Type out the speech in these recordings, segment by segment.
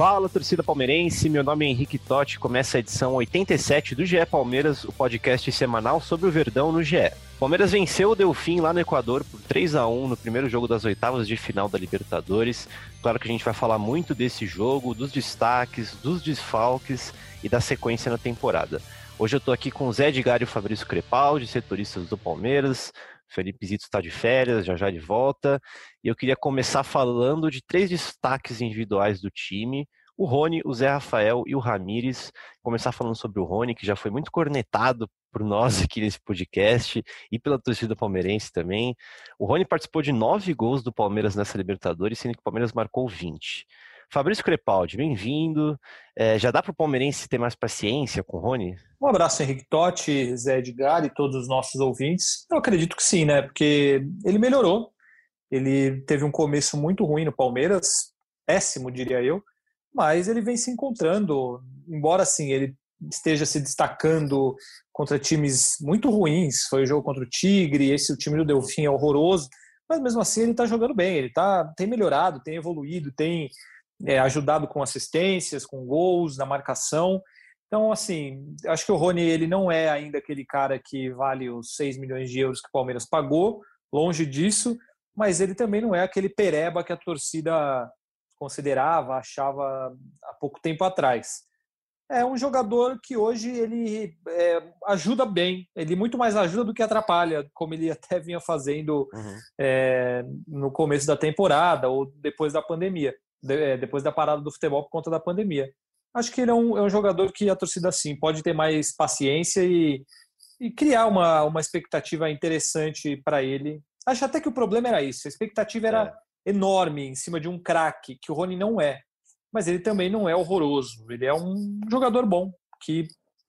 Fala, torcida palmeirense. Meu nome é Henrique Totti. Começa a edição 87 do GE Palmeiras, o podcast semanal sobre o Verdão no GE. Palmeiras venceu o Delfim lá no Equador por 3 a 1 no primeiro jogo das oitavas de final da Libertadores. Claro que a gente vai falar muito desse jogo, dos destaques, dos desfalques e da sequência na temporada. Hoje eu tô aqui com o Zé Edgar e o Fabrício Crepaldi, setoristas do Palmeiras. Felipe Zito está de férias, já já de volta. E eu queria começar falando de três destaques individuais do time. O Rony, o Zé Rafael e o Ramires. Começar falando sobre o Rony, que já foi muito cornetado por nós aqui nesse podcast e pela torcida palmeirense também. O Rony participou de nove gols do Palmeiras nessa Libertadores, sendo que o Palmeiras marcou 20. Fabrício Crepaldi, bem-vindo. É, já dá para o palmeirense ter mais paciência com o Rony? Um abraço, Henrique Totti, Zé Edgar e todos os nossos ouvintes. Eu acredito que sim, né? Porque ele melhorou. Ele teve um começo muito ruim no Palmeiras, péssimo, diria eu, mas ele vem se encontrando. Embora, assim, ele esteja se destacando contra times muito ruins. Foi o jogo contra o Tigre, esse o time do Delfim é horroroso. Mas mesmo assim ele está jogando bem, ele tá, tem melhorado, tem evoluído, tem é, ajudado com assistências, com gols, na marcação. Então, assim, acho que o Rony ele não é ainda aquele cara que vale os 6 milhões de euros que o Palmeiras pagou, longe disso, mas ele também não é aquele pereba que a torcida considerava, achava há pouco tempo atrás. É um jogador que hoje ele é, ajuda bem, ele muito mais ajuda do que atrapalha, como ele até vinha fazendo uhum. é, no começo da temporada ou depois da pandemia depois da parada do futebol por conta da pandemia. Acho que ele é um, é um jogador que a torcida, sim, pode ter mais paciência e, e criar uma, uma expectativa interessante para ele. Acho até que o problema era isso. A expectativa era é. enorme em cima de um craque, que o Rony não é. Mas ele também não é horroroso. Ele é um jogador bom, que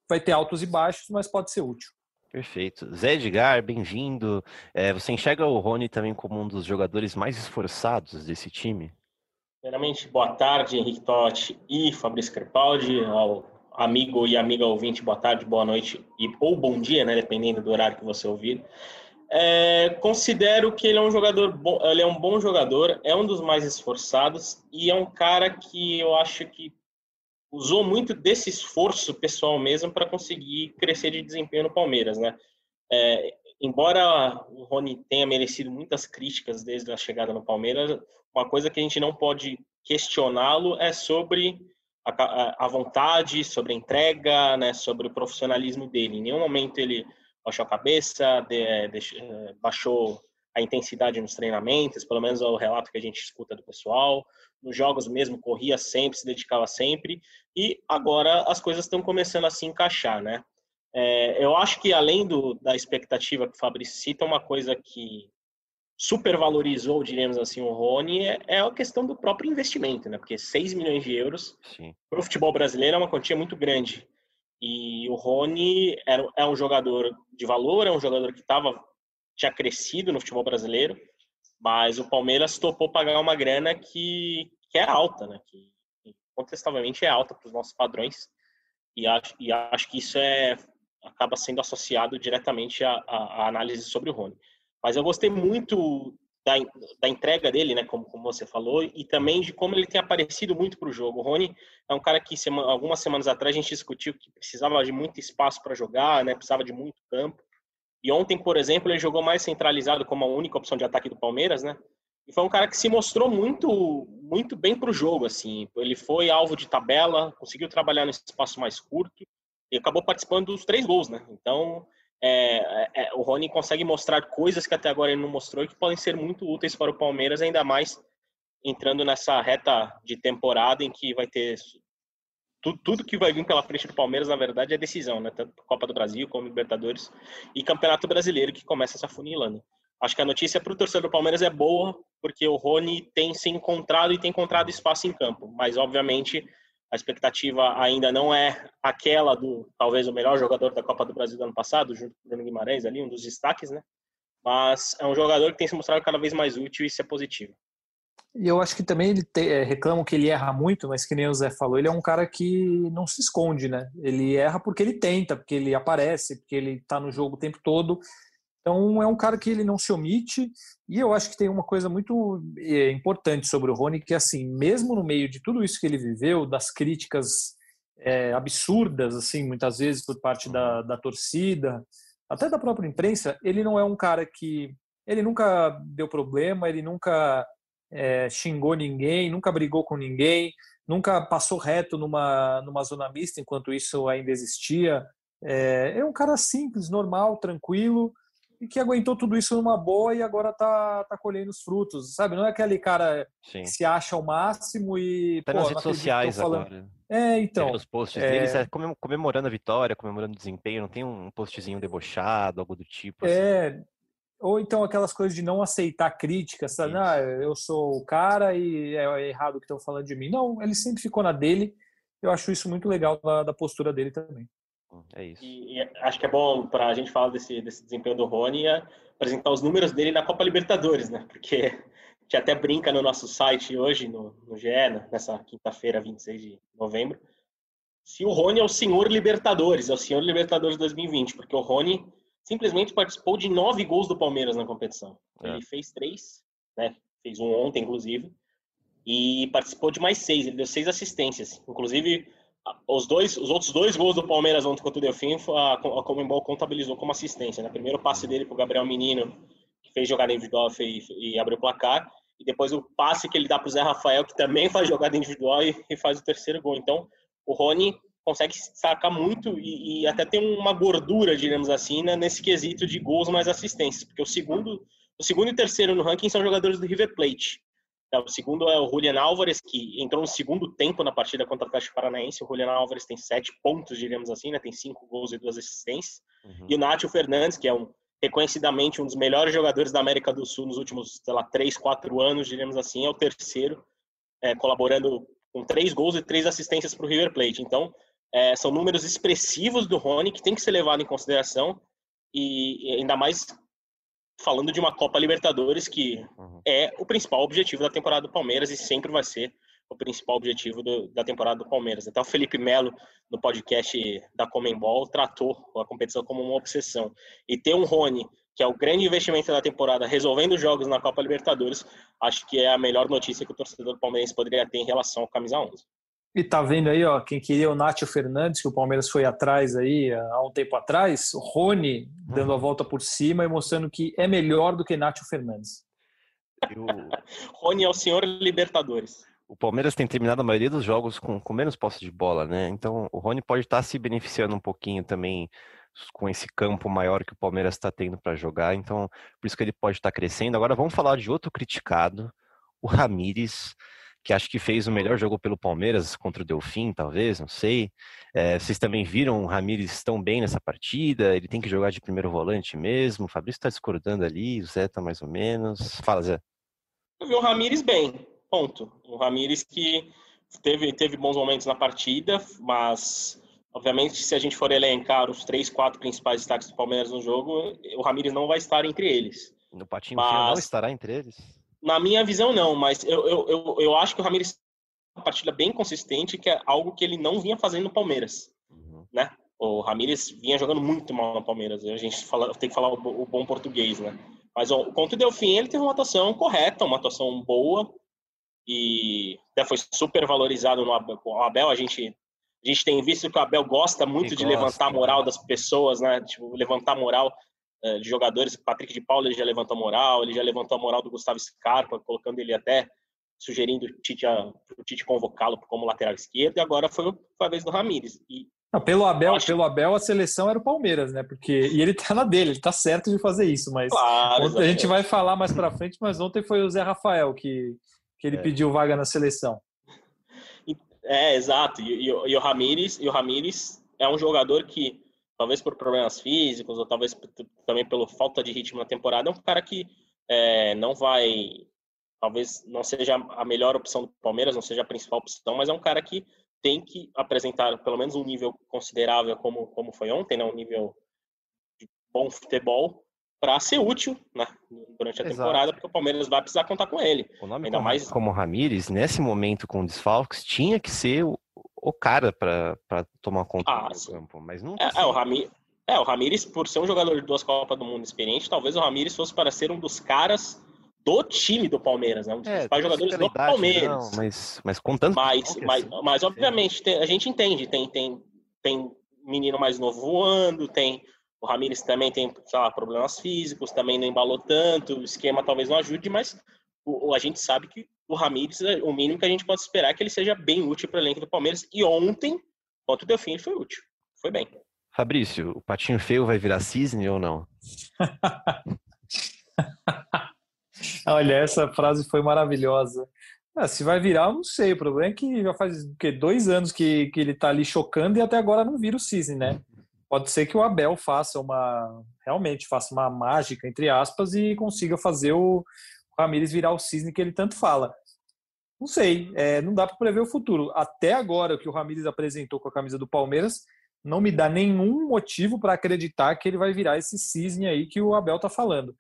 vai ter altos e baixos, mas pode ser útil. Perfeito. Zé Edgar, bem-vindo. É, você enxerga o Rony também como um dos jogadores mais esforçados desse time? Primeiramente, boa tarde, Henrique Totti e Fabrício Crepaldi, ao amigo e amiga ouvinte, boa tarde, boa noite e, ou bom dia, né, dependendo do horário que você ouvir. É, considero que ele é um jogador bom, ele é um bom jogador, é um dos mais esforçados e é um cara que eu acho que usou muito desse esforço pessoal mesmo para conseguir crescer de desempenho no Palmeiras, né? É, embora o Rony tenha merecido muitas críticas desde a chegada no Palmeiras, uma coisa que a gente não pode questioná-lo é sobre a, a, vontade, sobre a entrega, né, sobre o profissionalismo dele. Em nenhum momento ele baixou a cabeça, de, de, baixou a intensidade nos treinamentos, pelo menos é o relato que a gente escuta do pessoal. Nos jogos mesmo, corria sempre, se dedicava sempre. E agora as coisas estão começando a se encaixar, né? É, eu acho que além do, da expectativa que o Fabrício cita, uma coisa que supervalorizou, diríamos assim, o Rony é, é, a questão do próprio investimento, né? Porque 6 milhões de euros para o futebol brasileiro é uma quantia muito grande. E o Rony era, é um jogador de valor, é um jogador que tava, tinha crescido no futebol brasileiro, mas o Palmeiras topou pagar uma grana que, que é alta, né? Que contestavelmente é alta para os nossos padrões. E acho, e acho que isso é acaba sendo associado diretamente à, à, análise sobre o Rony. Mas eu gostei muito da, da entrega dele, né, como, como você falou, e também de como ele tem aparecido muito para o jogo. O Rony é um cara que sema, algumas semanas atrás a gente discutiu que precisava de muito espaço para jogar, né, precisava de muito campo. E ontem, por exemplo, ele jogou mais centralizado como a única opção de ataque do Palmeiras, né? E foi um cara que se mostrou muito muito bem para o jogo, assim. Ele foi alvo de tabela, conseguiu trabalhar no espaço mais curto e acabou participando dos três gols, né? Então, é, é, é, o Rony consegue mostrar coisas que até agora ele não mostrou e que podem ser muito úteis para o Palmeiras, ainda mais entrando nessa reta de temporada em que vai ter tudo, tudo que vai vir pela frente do Palmeiras, na verdade, é decisão, né? Tanto Copa do Brasil como Libertadores e Campeonato Brasileiro que começa essa funilando. Acho que a notícia para o torcedor do Palmeiras é boa, porque o Rony tem se encontrado e tem encontrado espaço em campo, mas obviamente A expectativa ainda não é aquela do talvez o melhor jogador da Copa do Brasil do ano passado, junto com o Bruno Guimarães ali, um dos destaques, né? Mas é um jogador que tem se mostrado cada vez mais útil e isso é positivo. E eu acho que também ele te, é, reclamam que ele erra muito, mas que nem o Zé falou, ele é um cara que não se esconde, né? Ele erra porque ele tenta, porque ele aparece, porque ele está no jogo o tempo todo. Então é um cara que ele não se omite. E eu acho que tem uma coisa muito é, importante sobre o Rony, que assim, mesmo no meio de tudo isso que ele viveu, das críticas é, absurdas, assim, muitas vezes por parte da, da torcida, até da própria imprensa, ele não é um cara que ele nunca deu problema, ele nunca é, xingou ninguém, nunca brigou com ninguém, nunca passou reto numa, numa zona mista enquanto isso ainda existia. É, é um cara simples, normal, tranquilo e que aguentou tudo isso numa boa e agora tá, tá colhendo os frutos, sabe? Não é aquele cara Sim. que se acha o máximo e. Tá nas redes sociais agora. É, então. Os posts é... deles é comemorando a vitória, comemorando o desempenho, não tem um postzinho debochado, algo do tipo. É, assim. Ou então aquelas coisas de não aceitar críticas, sabe? Ah, eu sou o cara e é errado o que estão falando de mim. Não, ele sempre ficou na dele. Eu acho isso muito legal da, da postura dele também. É isso. E, e acho que é bom para a gente falar desse, desse desempenho do Rony apresentar os números dele na Copa Libertadores, né? Porque a gente até brinca no nosso site hoje, no, no GE, né? nessa quinta-feira, 26 de novembro, se o Rony é o senhor Libertadores, é o senhor Libertadores 2020, porque o Rony simplesmente participou de nove gols do Palmeiras na competição. É. Ele fez três, né? Fez um ontem, inclusive, e participou de mais seis. Ele deu seis assistências. Inclusive, os dois, os outros dois gols do Palmeiras ontem contra o Delfim, a, a Comembol contabilizou como assistência. Né? Primeiro passe dele para o Gabriel Menino, que fez jogada individual e, e abriu o placar. E depois o passe que ele dá para o Zé Rafael, que também faz jogada individual e, e faz o terceiro gol. Então, o Rony consegue sacar muito e, e, até tem uma gordura, digamos assim, né, nesse quesito de gols mais assistências, porque o segundo, o segundo e terceiro no ranking são jogadores do River Plate. É, o segundo é o Julian Álvares, que entrou no segundo tempo na partida contra o Atlético Paranaense. O Julian Álvares tem sete pontos, digamos assim, né, tem cinco gols e duas assistências. Uhum. E o Nátio Fernandes, que é um reconhecidamente um dos melhores jogadores da América do Sul nos últimos, sei lá, três, quatro anos, digamos assim, é o terceiro, é, colaborando com três gols e três assistências para o River Plate. Então, é, são números expressivos do Rony que tem que ser levado em consideração e ainda mais falando de uma Copa Libertadores que uhum. é o principal objetivo da temporada do Palmeiras e sempre vai ser o principal objetivo do, da temporada do Palmeiras. Até o Felipe Melo, no podcast da Comembol, tratou a competição como uma obsessão. E ter um Rony, que é o grande investimento da temporada, resolvendo jogos na Copa Libertadores, acho que é a melhor notícia que o torcedor palmeirense poderia ter em relação ao camisa 11. E tá vendo aí, ó, quem queria o Nátio Fernandes, que o Palmeiras foi atrás aí há um tempo atrás, o Rony dando a uhum. volta por cima e mostrando que é melhor do que Nátio Fernandes. O... Rony é o senhor Libertadores. O Palmeiras tem terminado a maioria dos jogos com, com menos posse de bola, né? Então o Rony pode estar tá se beneficiando um pouquinho também com esse campo maior que o Palmeiras está tendo para jogar. Então, por isso que ele pode estar tá crescendo. Agora vamos falar de outro criticado, o Ramires que acho que fez o melhor jogo pelo Palmeiras contra o Delfim, talvez, não sei. É, vocês também viram o Ramires tão bem nessa partida? Ele tem que jogar de primeiro volante mesmo? O Fabrício está discordando ali, o Zé está mais ou menos. Fala, Zé. Eu vi o Ramires bem, ponto. O Ramires que teve, teve bons momentos na partida, mas obviamente se a gente for elencar os três, quatro principais destaques do Palmeiras no jogo, o Ramires não vai estar entre eles. No patinho mas... não estará entre eles? Na minha visão, não, mas eu, eu, eu, eu acho que o Ramires uma partida bem consistente, que é algo que ele não vinha fazendo no Palmeiras, uhum. né? O Ramires vinha jogando muito mal no Palmeiras, a gente fala, tem que falar o, o bom português, né? Mas ó, contra o Delfim, ele teve uma atuação correta, uma atuação boa, e até foi super valorizado no Abel. O Abel, a gente, a gente tem visto que o Abel gosta muito de gosta, levantar a moral das pessoas, né? Tipo, levantar a moral de jogadores. Patrick de Paula ele já levantou a moral, ele já levantou a moral do Gustavo Scarpa, colocando ele até sugerindo o Tite, Tite convocá-lo como lateral esquerdo, e agora foi, foi a vez do Ramires. E não, pelo Abel, acho... pelo Abel a seleção era o Palmeiras, né? Porque e ele tá na dele, ele tá certo de fazer isso, mas claro, a gente vai falar mais para frente, mas ontem foi o Zé Rafael que que ele é. pediu vaga na seleção. É, exato. E, e, e o Ramires, e o Ramires é um jogador que talvez por problemas físicos ou talvez também pela falta de ritmo na temporada, é um cara que é, não vai, talvez não seja a melhor opção do Palmeiras, não seja a principal opção, mas é um cara que tem que apresentar pelo menos um nível considerável como, como foi ontem, né? um nível de bom futebol para ser útil né? durante a Exato. temporada, porque o Palmeiras vai precisar contar com ele. O nome Ainda como, mais como Ramires, nesse momento com desfalques, tinha que ser o, o cara para tomar conta ah, do campo, mas não. É, é, o Ramires, é, o Ramires, por ser um jogador de duas Copas do Mundo experiente, talvez o Ramires fosse para ser um dos caras do time do Palmeiras, né? Um dos é, principais jogadores do Palmeiras. Não, mas, mas contando. Mas, mas, assim, mas obviamente, tem, a gente entende, tem, tem, tem menino mais novo voando, tem. O Ramires também tem, sei lá, problemas físicos, também não embalou tanto, o esquema talvez não ajude, mas o, a gente sabe que o Ramires, é, o mínimo que a gente pode esperar é que ele seja bem útil para o elenco do Palmeiras. E ontem, contra o Delfim, ele foi útil. Foi bem. Fabrício, o patinho feio vai virar cisne ou não? Olha, essa frase foi maravilhosa. Ah, se vai virar, eu não sei. O problema é que já faz que, dois anos que, que ele está ali chocando e até agora não vira o cisne, né? Pode ser que o Abel faça uma. Realmente faça uma mágica, entre aspas, e consiga fazer o Ramires virar o cisne que ele tanto fala. Não sei, é, não dá para prever o futuro. Até agora, o que o Ramires apresentou com a camisa do Palmeiras não me dá nenhum motivo para acreditar que ele vai virar esse cisne aí que o Abel está falando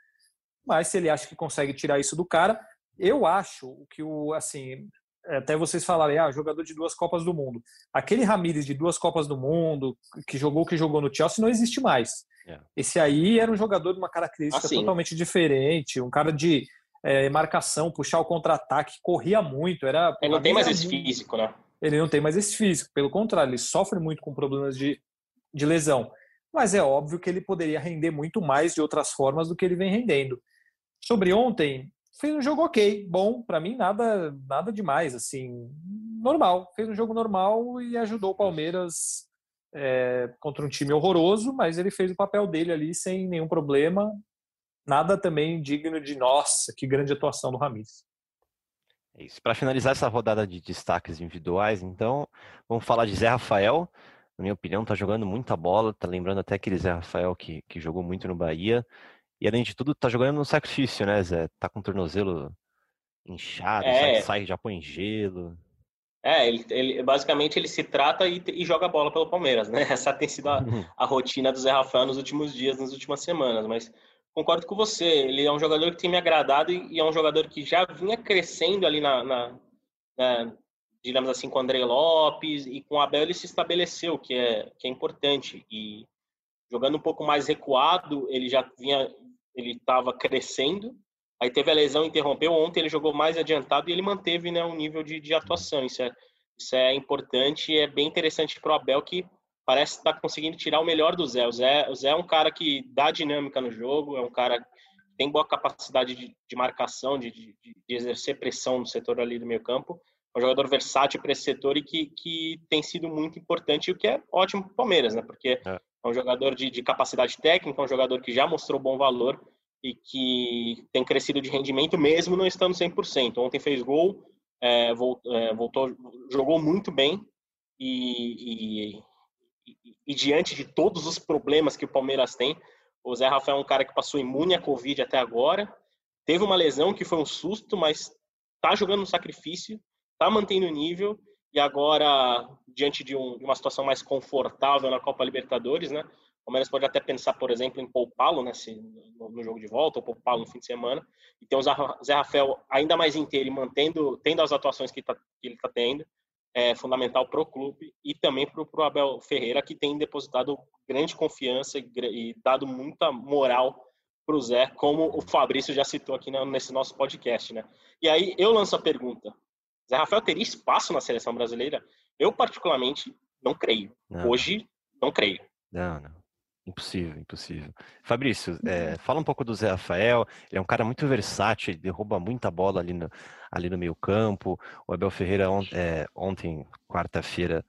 mas se ele acha que consegue tirar isso do cara, eu acho que o assim até vocês falarem, ah, jogador de duas Copas do Mundo. Aquele Ramires de duas Copas do Mundo, que jogou que jogou no Chelsea, não existe mais. É. Esse aí era um jogador de uma característica assim. totalmente diferente, um cara de é, marcação, puxar o contra-ataque, corria muito. Era, ele não tem mais esse físico, né? Ele não tem mais esse físico, pelo contrário, ele sofre muito com problemas de, de lesão. Mas é óbvio que ele poderia render muito mais de outras formas do que ele vem rendendo. Sobre ontem, fez um jogo ok, bom, para mim nada nada demais, assim, normal. Fez um jogo normal e ajudou o Palmeiras é, contra um time horroroso, mas ele fez o papel dele ali sem nenhum problema. Nada também digno de nossa, que grande atuação do Ramires. É isso. Para finalizar essa rodada de destaques individuais, então, vamos falar de Zé Rafael. Na minha opinião, tá jogando muita bola, tá lembrando até aquele Zé Rafael que, que jogou muito no Bahia. E além de tudo, tá jogando no sacrifício, né, Zé? Tá com o tornozelo inchado, é. sai, sai, já põe gelo. É, ele, ele, basicamente ele se trata e, e, joga bola pelo Palmeiras, né? Essa tem sido a, a, rotina do Zé Rafael nos últimos dias, nas últimas semanas. Mas concordo com você, ele é um jogador que tem me agradado e, é um jogador que já vinha crescendo ali na, na, na, digamos assim, com o André Lopes e com o Abel ele se estabeleceu, que é, que é importante. E jogando um pouco mais recuado, ele já vinha ele estava crescendo, aí teve a lesão, interrompeu. Ontem ele jogou mais adiantado e ele manteve né, um nível de, de atuação. Isso é, isso é importante e é bem interessante para o Abel que parece estar tá conseguindo tirar o melhor do Zé. O, Zé. o Zé é um cara que dá dinâmica no jogo, é um cara que tem boa capacidade de, de marcação, de, de, de, exercer pressão no setor ali do meio campo. É um jogador versátil para esse setor e que, que tem sido muito importante, o que é ótimo para o Palmeiras, né? Porque é. É um jogador de, de capacidade técnica, é um jogador que já mostrou bom valor e que tem crescido de rendimento mesmo não estando 100%. Ontem fez gol, é, voltou, é, voltou, jogou muito bem e, e, e, diante de todos os problemas que o Palmeiras tem, o Zé Rafael é um cara que passou imune à Covid até agora, teve uma lesão que foi um susto, mas está jogando no sacrifício, está mantendo o nível e agora, diante de, um, de, uma situação mais confortável na Copa Libertadores, né? O Palmeiras pode até pensar, por exemplo, em poupá-lo né, no, no, jogo de volta, ou poupá-lo no fim de semana. E tem o Zé Rafael ainda mais inteiro e mantendo, tendo as atuações que, tá, que ele está tendo, é fundamental para o clube e também para o Abel Ferreira, que tem depositado grande confiança e, e dado muita moral para o Zé, como o Fabrício já citou aqui nesse nosso podcast. Né? E aí eu lanço a pergunta: Zé Rafael teria espaço na seleção brasileira? Eu, particularmente, não creio. Não. Hoje, não creio. Não, não. Impossível, impossível. Fabrício, é, fala um pouco do Zé Rafael. Ele é um cara muito versátil, ele derruba muita bola ali no, ali no meio campo. O Abel Ferreira on, é, ontem, quarta-feira,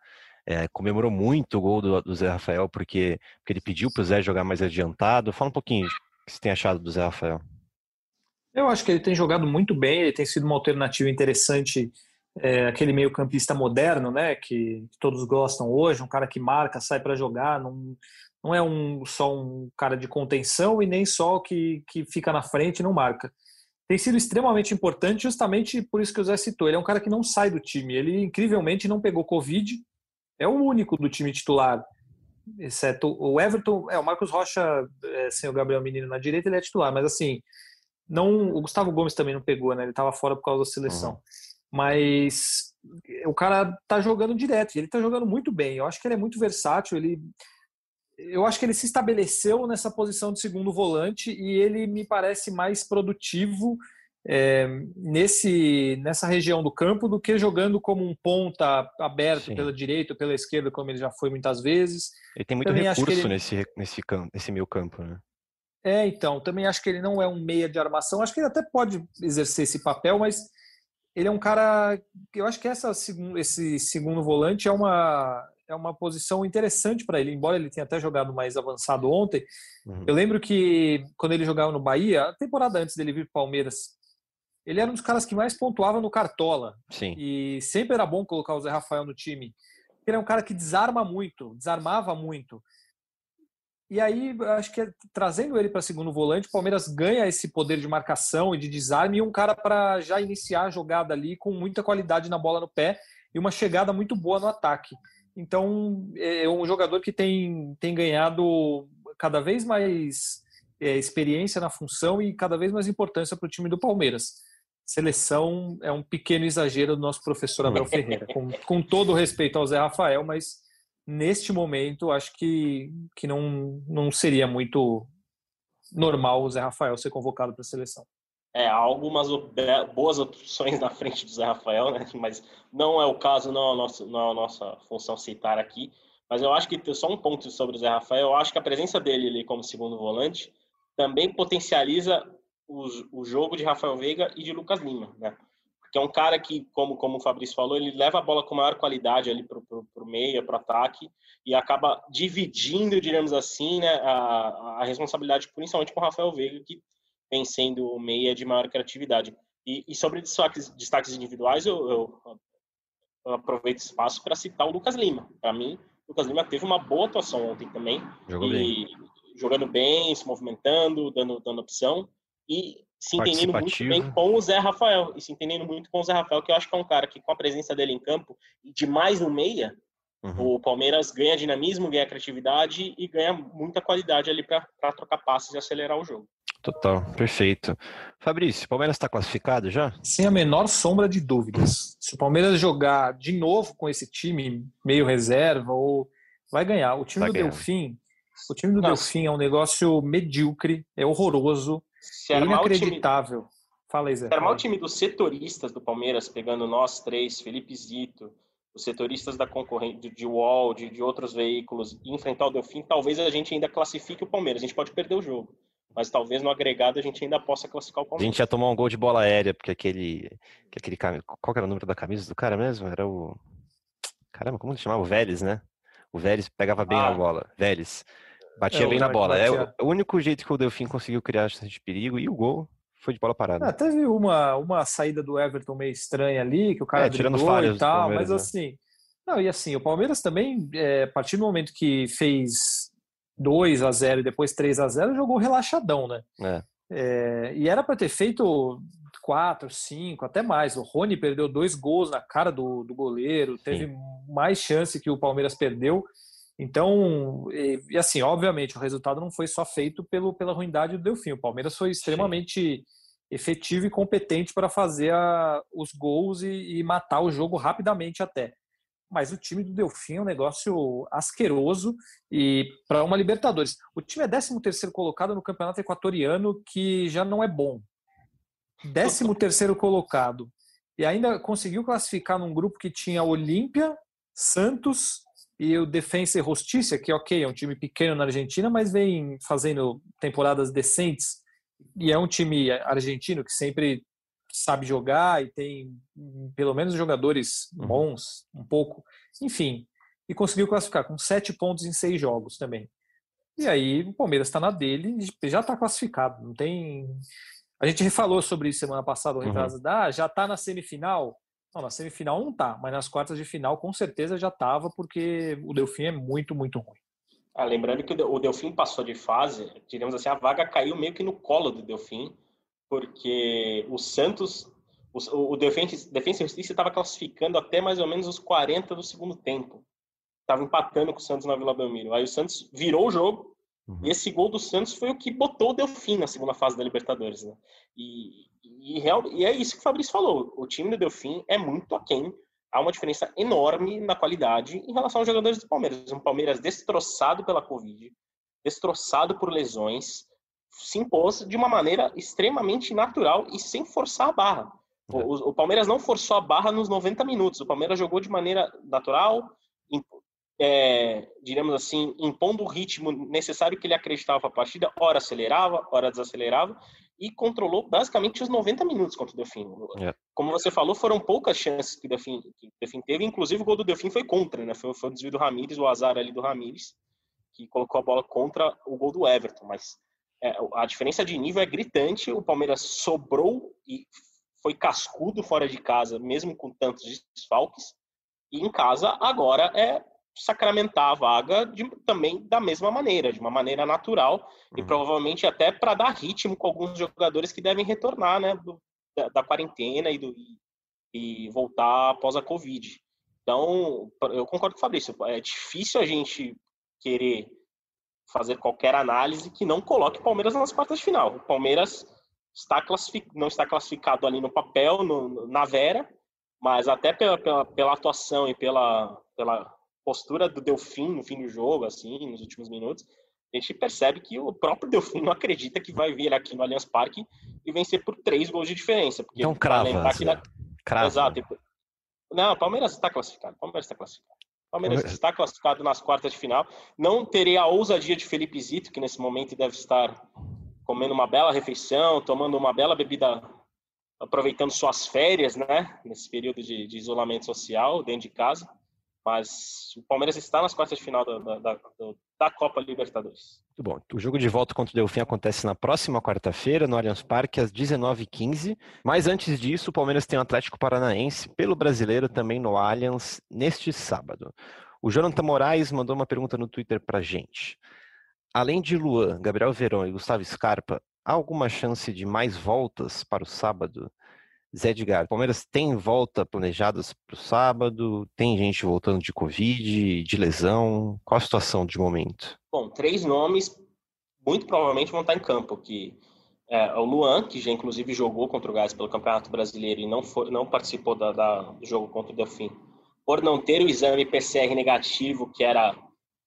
é, comemorou muito o gol do, do, Zé Rafael porque, porque ele pediu para o Zé jogar mais adiantado. Fala um pouquinho o que você tem achado do Zé Rafael. Eu acho que ele tem jogado muito bem, ele tem sido uma alternativa interessante é, aquele meio campista moderno, né, que, todos gostam hoje, um cara que marca, sai para jogar, não, não é um, só um cara de contenção e nem só que, que fica na frente e não marca. tem sido extremamente importante, justamente por isso que o Zé citou. Ele é um cara que não sai do time. Ele, incrivelmente, não pegou Covid. É o único do time titular, exceto o Everton. É, o Marcos Rocha, é, sem o Gabriel Menino na direita, ele é titular, mas assim, não, o Gustavo Gomes também não pegou, né? Ele estava fora por causa da seleção. Uhum. Mas o cara tá jogando direto, e ele tá jogando muito bem. Eu acho que ele é muito versátil, ele eu acho que ele se estabeleceu nessa posição de segundo volante e ele me parece mais produtivo é, nesse, nessa região do campo do que jogando como um ponta aberto Sim. pela direita ou pela esquerda, como ele já foi muitas vezes. Ele tem muito também recurso ele... nesse, nesse, campo, nesse meio campo, né? É, então, também acho que ele não é um meia de armação, acho que ele até pode exercer esse papel, mas ele é um cara. Eu acho que essa, esse segundo volante é uma, é uma posição interessante para ele, embora ele tenha até jogado mais avançado ontem. Uhum. Eu lembro que quando ele jogava no Bahia, a temporada antes dele vir para Palmeiras, ele era um dos caras que mais pontuava no Cartola. Sim. E sempre era bom colocar o Zé Rafael no time. Ele é um cara que desarma muito, desarmava muito. E aí, acho que trazendo ele para segundo volante, o Palmeiras ganha esse poder de marcação e de desarme e um cara para já iniciar a jogada ali com muita qualidade na bola no pé e uma chegada muito boa no ataque. Então, é um jogador que tem, tem ganhado cada vez mais é, experiência na função e cada vez mais importância para o time do Palmeiras. Seleção é um pequeno exagero do nosso professor Abel Ferreira, com, com todo o respeito ao Zé Rafael, mas neste momento acho que, que não, não seria muito normal o Zé Rafael ser convocado para a seleção é, há algumas boas opções na frente do Zé Rafael, né? mas não é o caso, não é a nossa, não é a nossa função citar aqui. Mas eu acho que só um ponto sobre o Zé Rafael, eu acho que a presença dele ali como segundo volante também potencializa o, o jogo de Rafael Veiga e de Lucas Lima, né? Porque é um cara que, como, como o Fabrício falou, ele leva a bola com maior qualidade ali para o meio, para o ataque, e acaba dividindo, digamos assim, né, a, a responsabilidade, principalmente com o Rafael Veiga, que vem sendo o meia de maior criatividade. E, e sobre destaques, destaques individuais, eu, eu, eu aproveito esse espaço para citar o Lucas Lima. Para mim, o Lucas Lima teve uma boa atuação ontem também. Jogou e, bem. Jogando bem, se movimentando, dando, dando opção. E se entendendo muito bem com o Zé Rafael. E se entendendo muito com o Zé Rafael, que eu acho que é um cara que, com a presença dele em campo e de mais no meia, uhum. o Palmeiras ganha dinamismo, ganha criatividade e ganha muita qualidade ali para trocar passes e acelerar o jogo. Total, perfeito. Fabrício, o Palmeiras está classificado já? Sem a menor sombra de dúvidas. Se o Palmeiras jogar de novo com esse time meio reserva, ou vai ganhar. O time tá do ganhando. Delfim, o time do Nossa. Delfim é um negócio medíocre, é horroroso, se é inacreditável. Time, Fala aí, Zé. Se armar o time dos setoristas do Palmeiras, pegando nós três, Felipe Zito, os setoristas da concorrente de UOL, de, de outros veículos, e enfrentar o Delfim, talvez a gente ainda classifique o Palmeiras. A gente pode perder o jogo mas talvez no agregado a gente ainda possa classificar o Palmeiras. A gente ia tomar um gol de bola aérea, porque aquele. aquele qual era o número da camisa do cara mesmo? Era o. Caramba, como se chamava? O Vélez, né? O Vélez pegava bem ah. na bola. Vélez. Batia é, bem na bola. É o, único jeito que o Delfim conseguiu criar chance de perigo e o gol foi de bola parada. Ah, teve uma, uma saída do Everton meio estranha ali, que o cara é, tirando falhas e tal, mas né? assim. Não, e assim, o Palmeiras também, é, a partir do momento que fez 2 a 0 e depois 3 a 0 jogou relaxadão, né? É. É, e era para ter feito 4, 5, até mais. O Rony perdeu dois gols na cara do, do goleiro, teve Sim. mais chance que o Palmeiras perdeu. Então, e, e, assim, obviamente, o resultado não foi só feito pelo, pela ruindade do Delfim. O Palmeiras foi extremamente Sim. efetivo e competente para fazer a, os gols e, e matar o jogo rapidamente até mas o time do Delfim é um negócio asqueroso e para uma Libertadores. O time é 13 terceiro colocado no Campeonato Equatoriano, que já não é bom. 13 terceiro colocado. E ainda conseguiu classificar num grupo que tinha Olímpia, Santos e o Defensa e Justiça, que ok, é um time pequeno na Argentina, mas vem fazendo temporadas decentes. E é um time argentino que sempre sabe jogar e tem pelo menos jogadores uhum. bons, um pouco, enfim, e conseguiu classificar com sete pontos em seis jogos também. E aí o Palmeiras está na dele e já está classificado. Não tem. A gente falou sobre isso semana passada, uhum. ah, já está na semifinal. Não, na semifinal não está, mas nas quartas de final com certeza já estava, porque o Delfim é muito, muito ruim. Ah, lembrando que o Delfim passou de fase, digamos assim, a vaga caiu meio que no colo do Delfim porque o Santos, o, o Defensa e Justiça estava classificando até mais ou menos os 40 do segundo tempo. Estava empatando com o Santos na Vila Belmiro. Aí o Santos virou o jogo, uhum. e esse gol do Santos foi o que botou o Delfim na segunda fase da Libertadores. Né? E, e, real, e é isso que o Fabrício falou. O time do Delfim é muito aquém. Há uma diferença enorme na qualidade em relação aos jogadores do Palmeiras. Um Palmeiras destroçado pela Covid, destroçado por lesões, se impôs de uma maneira extremamente natural e sem forçar a barra. O, é. o, Palmeiras não forçou a barra nos 90 minutos. O Palmeiras jogou de maneira natural, é, diremos assim, impondo o ritmo necessário que ele acreditava para a partida, hora acelerava, hora desacelerava, e controlou basicamente os 90 minutos contra o Delfim. É. Como você falou, foram poucas chances que o Delfim, que o Delfim teve, inclusive o gol do Delfim foi contra, né? Foi, foi o desvio do Ramires, o azar ali do Ramires, que colocou a bola contra o gol do Everton, mas é, a diferença de nível é gritante, o Palmeiras sobrou e foi cascudo fora de casa, mesmo com tantos desfalques, e em casa agora é sacramentar a vaga de, também da mesma maneira, de uma maneira natural uhum. e provavelmente até para dar ritmo com alguns jogadores que devem retornar, né, do, da, da, quarentena e, do, e, voltar após a Covid. Então, eu concordo com o Fabrício, é difícil a gente querer fazer qualquer análise que não coloque o Palmeiras nas quartas de final. O Palmeiras está não está classificado ali no papel, no, na Vera, mas até pela, pela, pela atuação e pela, pela postura do Delfim no fim do jogo, assim, nos últimos minutos, a gente percebe que o próprio Delfim não acredita que vai vir aqui no Allianz Parque e vencer por três gols de diferença. Porque então crava. Na... crava. Exato. Não, o Palmeiras está classificado. Palmeiras está classificado. O Palmeiras está classificado nas quartas de final. Não teria a ousadia de Felipe Zito, que nesse momento deve estar comendo uma bela refeição, tomando uma bela bebida, aproveitando suas férias, né? Nesse período de, de isolamento social dentro de casa. Mas o Palmeiras está nas quartas de final da, da, da, Copa Libertadores. Muito bom. O jogo de volta contra o Delfim acontece na próxima quarta-feira, no Allianz Parque, às 19h15. Mas antes disso, o Palmeiras tem o Atlético Paranaense pelo brasileiro também no Allianz neste sábado. O Jonathan Moraes mandou uma pergunta no Twitter para gente. Além de Luan, Gabriel Verão e Gustavo Scarpa, há alguma chance de mais voltas para o sábado? Zé Edgar, Palmeiras tem volta planejadas para o sábado? Tem gente voltando de Covid, de lesão? Qual a situação de momento? Bom, três nomes muito provavelmente vão estar em campo, que é o Luan, que já inclusive jogou contra o Gás pelo Campeonato Brasileiro e não, foi, não participou da, da, do jogo contra o Delfim, por não ter o exame PCR negativo que era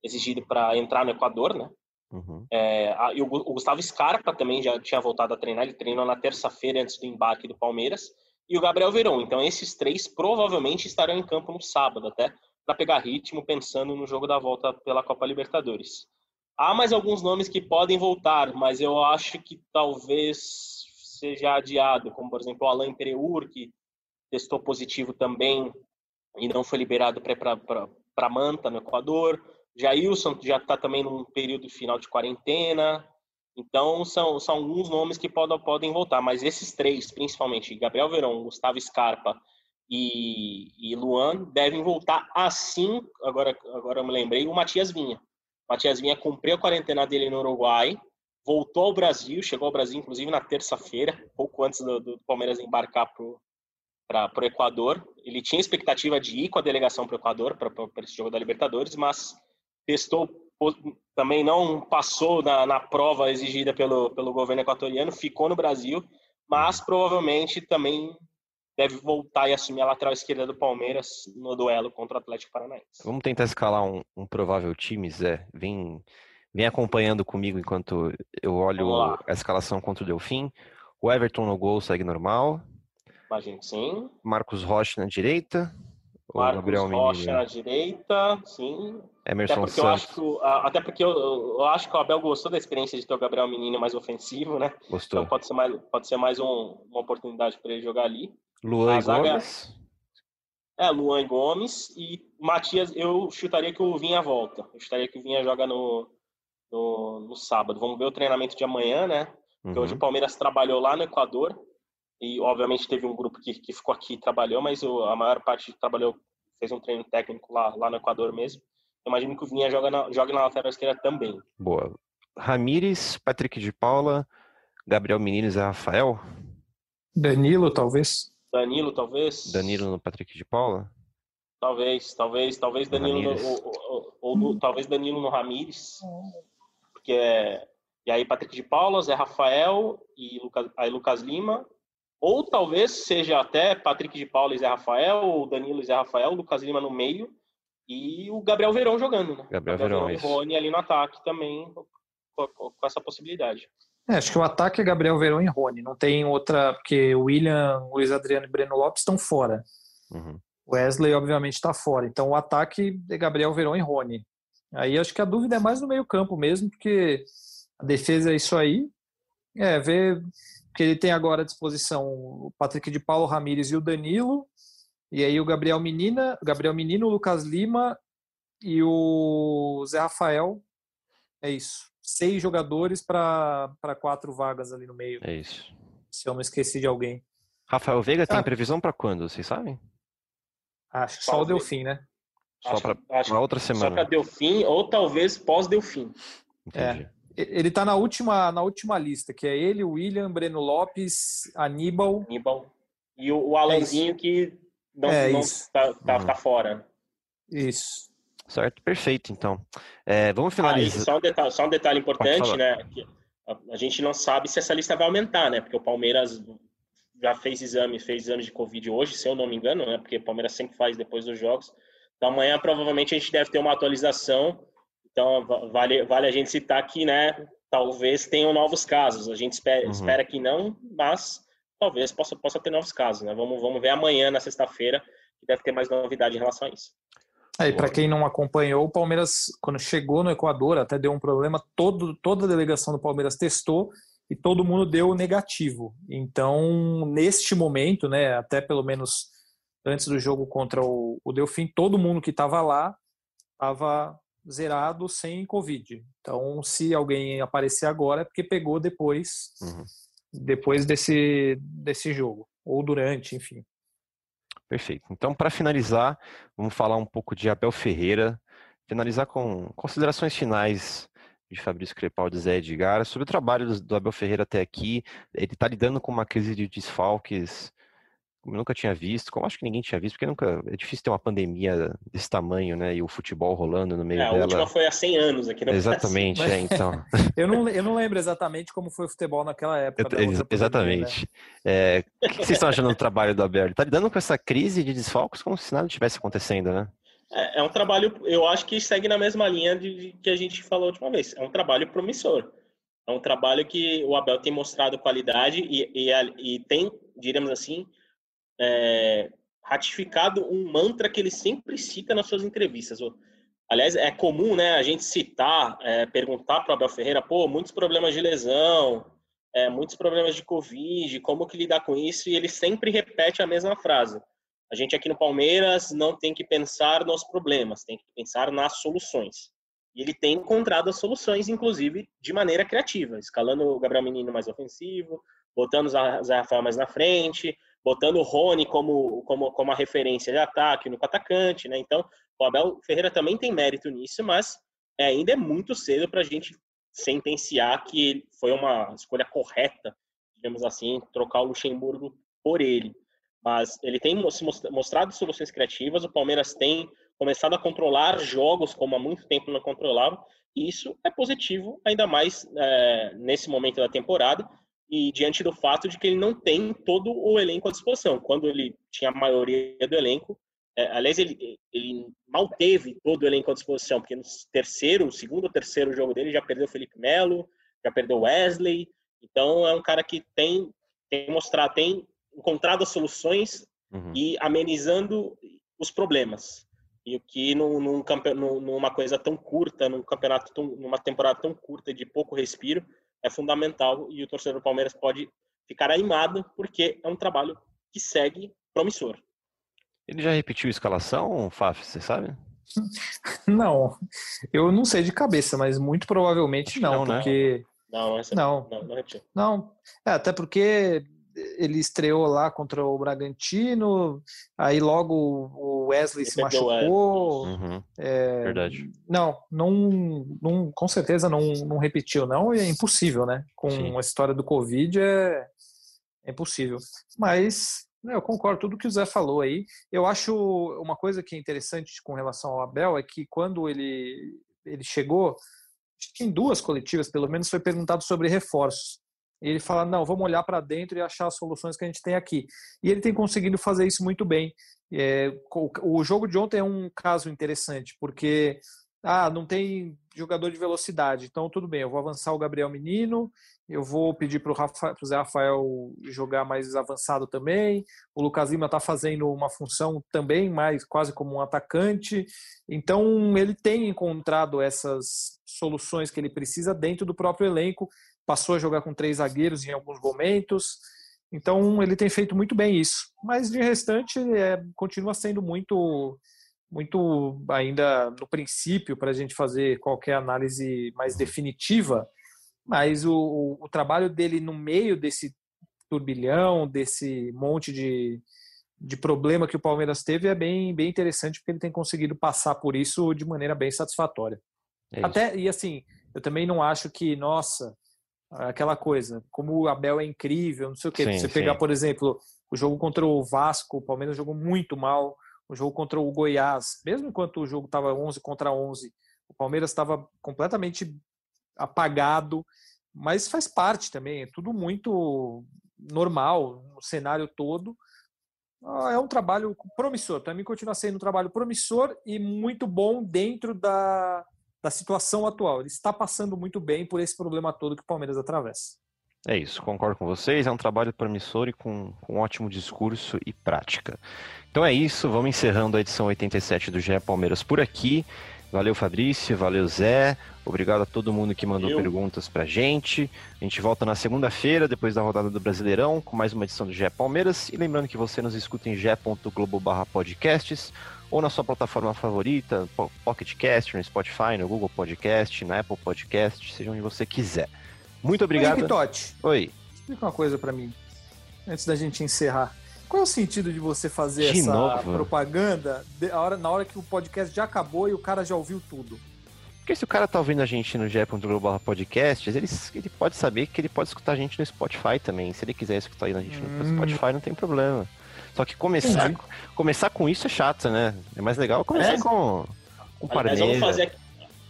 exigido para entrar no Equador, né? Uhum. É, e o, o, Gustavo Scarpa também já tinha voltado a treinar, ele treinou na terça-feira antes do embarque do Palmeiras, e o Gabriel Verão. Então, esses três provavelmente estarão em campo no sábado, até para pegar ritmo, pensando no jogo da volta pela Copa Libertadores. Há mais alguns nomes que podem voltar, mas eu acho que talvez seja adiado, como por exemplo o Alain Pereur, que testou positivo também e não foi liberado para Manta, no Equador. Jailson já está também num período final de quarentena. Então, são, são alguns nomes que podem, podem voltar, mas esses três, principalmente Gabriel Verão, Gustavo Scarpa e, e Luan, devem voltar assim. Agora, agora eu me lembrei, o Matias Vinha. O Matias Vinha cumpriu a quarentena dele no Uruguai, voltou ao Brasil, chegou ao Brasil, inclusive, na terça-feira, pouco antes do, do Palmeiras embarcar para o Equador. Ele tinha expectativa de ir com a delegação para o Equador, para esse jogo da Libertadores, mas testou, também não passou na, na prova exigida pelo, pelo governo equatoriano, ficou no Brasil, mas provavelmente também deve voltar e assumir a lateral esquerda do Palmeiras no duelo contra o Atlético Paranaense. Vamos tentar escalar um, um provável time, Zé. Vem, vem acompanhando comigo enquanto eu olho a escalação contra o Delfim. O Everton no gol segue normal. Imagino que sim. Marcos Rocha na direita. Marcos Gabriel Rocha Menino. na direita, sim. Emerson até porque, eu acho, que, até porque eu, eu, acho que o Abel gostou da experiência de ter o Gabriel Menino mais ofensivo, né? Gostou. Então pode ser mais, pode ser mais um, uma oportunidade para ele jogar ali. Luan zaga, Gomes? É, Luan e Gomes. E Matias, eu chutaria que o Vinha volta. Eu chutaria que o Vinha joga no, no, no sábado. Vamos ver o treinamento de amanhã, né? Porque uhum. hoje o Palmeiras trabalhou lá no Equador. E, obviamente, teve um grupo que, que ficou aqui e trabalhou, mas o, a maior parte trabalhou, fez um treino técnico lá, lá no Equador mesmo. Eu imagino que o Vinha joga na, joga na lateral esquerda também. Boa. Ramires, Patrick de Paula, Gabriel Menino e Rafael? Danilo, talvez. Danilo, talvez. Danilo no Patrick de Paula? Talvez, talvez, talvez Danilo no, ou, ou, ou, ou, talvez Danilo no Ramires. Porque é, e aí Patrick de Paula, Zé Rafael e Lucas, aí Lucas Lima. Ou talvez seja até Patrick de Paula e Zé Rafael, ou Danilo e Zé Rafael, Lucas Lima no meio e o Gabriel Verão jogando, né? Gabriel, Gabriel Verão, e Rony ali no ataque também com, com essa possibilidade. É, acho que o ataque é Gabriel Verão e Rony. Não tem outra, porque William, Luiz Adriano e Breno Lopes estão fora. Uhum. Wesley, obviamente, está fora. Então o ataque é Gabriel Verão e Rony. Aí acho que a dúvida é mais no meio-campo mesmo, porque a defesa é isso aí. É, ver que ele tem agora à disposição o Patrick de Paulo Ramírez e o Danilo. E aí o Gabriel Menina, Gabriel Menino, o Lucas Lima e o Zé Rafael. É isso seis jogadores para quatro vagas ali no meio. É isso. Se eu não esqueci de alguém. Rafael Veiga tem ah, previsão para quando? Vocês sabem? Acho que só o Delfim, né? Só para outra semana. Só para Delfim ou talvez pós-Delfim. É. Ele está na última, na última lista, que é ele, o William, Breno Lopes, Aníbal. Aníbal. E o, o Alanzinho é que não, é não tá, tá, uhum. tá fora. Isso. Certo, perfeito. Então, é, vamos finalizar. Ah, só, um detalhe, só um detalhe importante, né? a, a, gente não sabe se essa lista vai aumentar, né? Porque o Palmeiras já fez exame, fez exame de Covid hoje, se eu não me engano, né? Porque o Palmeiras sempre faz depois dos jogos. Então amanhã provavelmente a gente deve ter uma atualização. Então vale, vale a gente citar que, né? Talvez tenham novos casos. A gente espera, uhum. espera que não, mas talvez possa, possa ter novos casos, né? Vamos, vamos ver amanhã, na sexta-feira, que deve ter mais novidade em relação a isso. Aí, para quem não acompanhou, o Palmeiras, quando chegou no Equador, até deu um problema, todo, toda a delegação do Palmeiras testou e todo mundo deu negativo. Então, neste momento, né, até pelo menos antes do jogo contra o, o Delfim, todo mundo que estava lá estava zerado sem Covid. Então, se alguém aparecer agora, é porque pegou depois, uhum. depois desse, desse jogo, ou durante, enfim. Perfeito. Então, para finalizar, vamos falar um pouco de Abel Ferreira, finalizar com considerações finais de Fabrício Crepaldi e Zé Edgar sobre o trabalho do Abel Ferreira até aqui. Ele está lidando com uma crise de desfalques nunca tinha visto, como acho que ninguém tinha visto, porque nunca é difícil ter uma pandemia desse tamanho, né? E o futebol rolando no meio é, a dela. A última foi há 100 anos aqui no Exatamente, é, então. eu, não, eu não lembro exatamente como foi o futebol naquela época. Eu, né? exatamente. Né? É, o que vocês estão achando do trabalho do Abel? Tá lidando com essa crise de desfalques como se nada tivesse acontecendo, né? É, é um trabalho, eu acho que segue na mesma linha de, de que a gente falou a última vez. É um trabalho promissor. É um trabalho que o Abel tem mostrado qualidade e, e, e tem, diríamos assim, é, ratificado um mantra que ele sempre cita nas suas entrevistas. Aliás, é comum né, a gente citar, é, perguntar para o Abel Ferreira, pô, muitos problemas de lesão, é, muitos problemas de Covid, como que lidar com isso? E ele sempre repete a mesma frase. A gente aqui no Palmeiras não tem que pensar nos problemas, tem que pensar nas soluções. E ele tem encontrado as soluções, inclusive, de maneira criativa, escalando o Gabriel Menino mais ofensivo, botando o Zé Rafael mais na frente, botando o Rony como, como, como a referência de ataque no atacante, né? Então, o Abel Ferreira também tem mérito nisso, mas é, ainda é muito cedo para a gente sentenciar que foi uma escolha correta, digamos assim, trocar o Luxemburgo por ele. Mas ele tem mostrado soluções criativas, o Palmeiras tem começado a controlar jogos como há muito tempo não controlava, e isso é positivo, ainda mais é, nesse momento da temporada, e diante do fato de que ele não tem todo o elenco à disposição. Quando ele tinha a maioria do elenco, é, aliás, ele, ele mal teve todo o elenco à disposição, porque no terceiro, segundo ou terceiro jogo dele já perdeu Felipe Melo, já perdeu Wesley, então é um cara que tem, tem mostrado, tem encontrado as soluções uhum. e amenizando os problemas. E o que num, num, numa coisa tão curta, num campeonato, tão, numa temporada tão curta de pouco respiro, é fundamental e o torcedor do Palmeiras pode ficar animado porque é um trabalho que segue promissor. Ele já repetiu a escalação, Faf, você sabe? Não, eu não sei de cabeça, mas muito provavelmente não, não, né? porque não, não, não, não, repetiu. Não, é, até porque ele estreou lá contra o Bragantino, aí logo o Wesley ele se machucou. Uhum, é, verdade. Não, não, não, com certeza não, não repetiu, não, e é impossível, né? Com Sim. a história do Covid é, É impossível. Mas né, eu concordo com tudo que o Zé falou aí. Eu acho uma coisa que é interessante com relação ao Abel é que quando ele, ele chegou, em duas coletivas, pelo menos, foi perguntado sobre reforços. Ele fala: não, vamos olhar para dentro e achar as soluções que a gente tem aqui. E ele tem conseguido fazer isso muito bem. É, o jogo de ontem é um caso interessante, porque ah, não tem jogador de velocidade, então tudo bem, eu vou avançar o Gabriel Menino, eu vou pedir para o Zé Rafael jogar mais avançado também. O Lucas Lima está fazendo uma função também mais quase como um atacante. Então ele tem encontrado essas soluções que ele precisa dentro do próprio elenco. Passou a jogar com três zagueiros em alguns momentos. Então ele tem feito muito bem isso. Mas de restante é, continua sendo muito muito ainda no princípio para a gente fazer qualquer análise mais definitiva mas o, o trabalho dele no meio desse turbilhão, desse monte de, de problema que o Palmeiras teve é bem, bem interessante, porque ele tem conseguido passar por isso de maneira bem satisfatória. É Até, e assim, eu também não acho que, nossa, aquela coisa, como o Abel é incrível, não sei o quê. Sim, Você sim. pegar, por exemplo, o jogo contra o Vasco, o Palmeiras jogou muito mal, o jogo contra o Goiás, mesmo enquanto o jogo estava 11 contra 11, o Palmeiras estava completamente apagado, mas faz parte também, é tudo muito normal no cenário todo. Ah, é um trabalho promissor, mim continua sendo um trabalho promissor e muito bom dentro da, da situação atual. Ele está passando muito bem por esse problema todo que o Palmeiras atravessa. É isso, concordo com vocês. É um trabalho promissor e com, com um ótimo discurso e prática. Então é isso, vamos encerrando a edição 87 do GE Palmeiras por aqui. Valeu, Fabrício. Valeu, Zé. Obrigado a todo mundo que mandou Eu. perguntas pra gente. A gente volta na segunda-feira, depois da rodada do Brasileirão, com mais uma edição do GE Palmeiras. E lembrando que você nos escuta em ge.globo/podcasts ou na sua plataforma favorita, Pocket Cast, no Spotify, no Google Podcast, na Apple Podcast, seja onde você quiser. Muito obrigado. Oi. Oi. Explica uma coisa para mim, antes da gente encerrar. Qual é o sentido de você fazer de essa novo? propaganda hora, na hora que o podcast já acabou e o cara já ouviu tudo? Porque se o cara tá ouvindo a gente no ge.global podcasts, ele, ele pode saber que ele pode escutar a gente no Spotify também. Se ele quiser escutar a gente hum. no Spotify, não tem problema. Só que começar, começar com isso é chato, né? É mais legal começar é. com, com aliás, vamos fazer,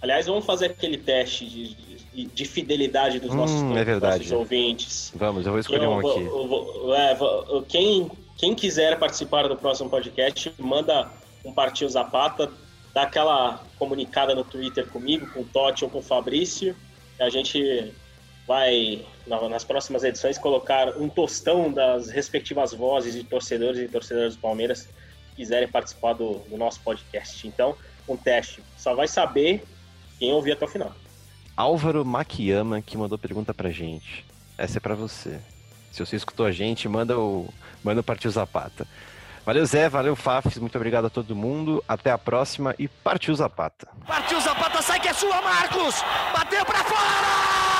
aliás, vamos fazer aquele teste de, de fidelidade dos nossos, hum, é nossos ouvintes. Vamos, eu vou escolher eu, um aqui. Eu, eu, é, quem quem quiser participar do próximo podcast, manda um Partiu Zapata, dá aquela comunicada no Twitter comigo, com o Totti ou com o Fabrício. A gente vai, nas próximas edições, colocar um tostão das respectivas vozes de torcedores e torcedoras do Palmeiras que quiserem participar do, do nosso podcast. Então, um teste. Só vai saber quem ouvir até o final. Álvaro Makiyama que mandou pergunta pra gente. Essa é para você. Se você escutou a gente, manda o, manda o Partiu Zapata. Valeu, Zé, valeu, Fafs, muito obrigado a todo mundo. Até a próxima e partiu Zapata. Partiu Zapata, sai que é sua, Marcos! Bateu pra fora!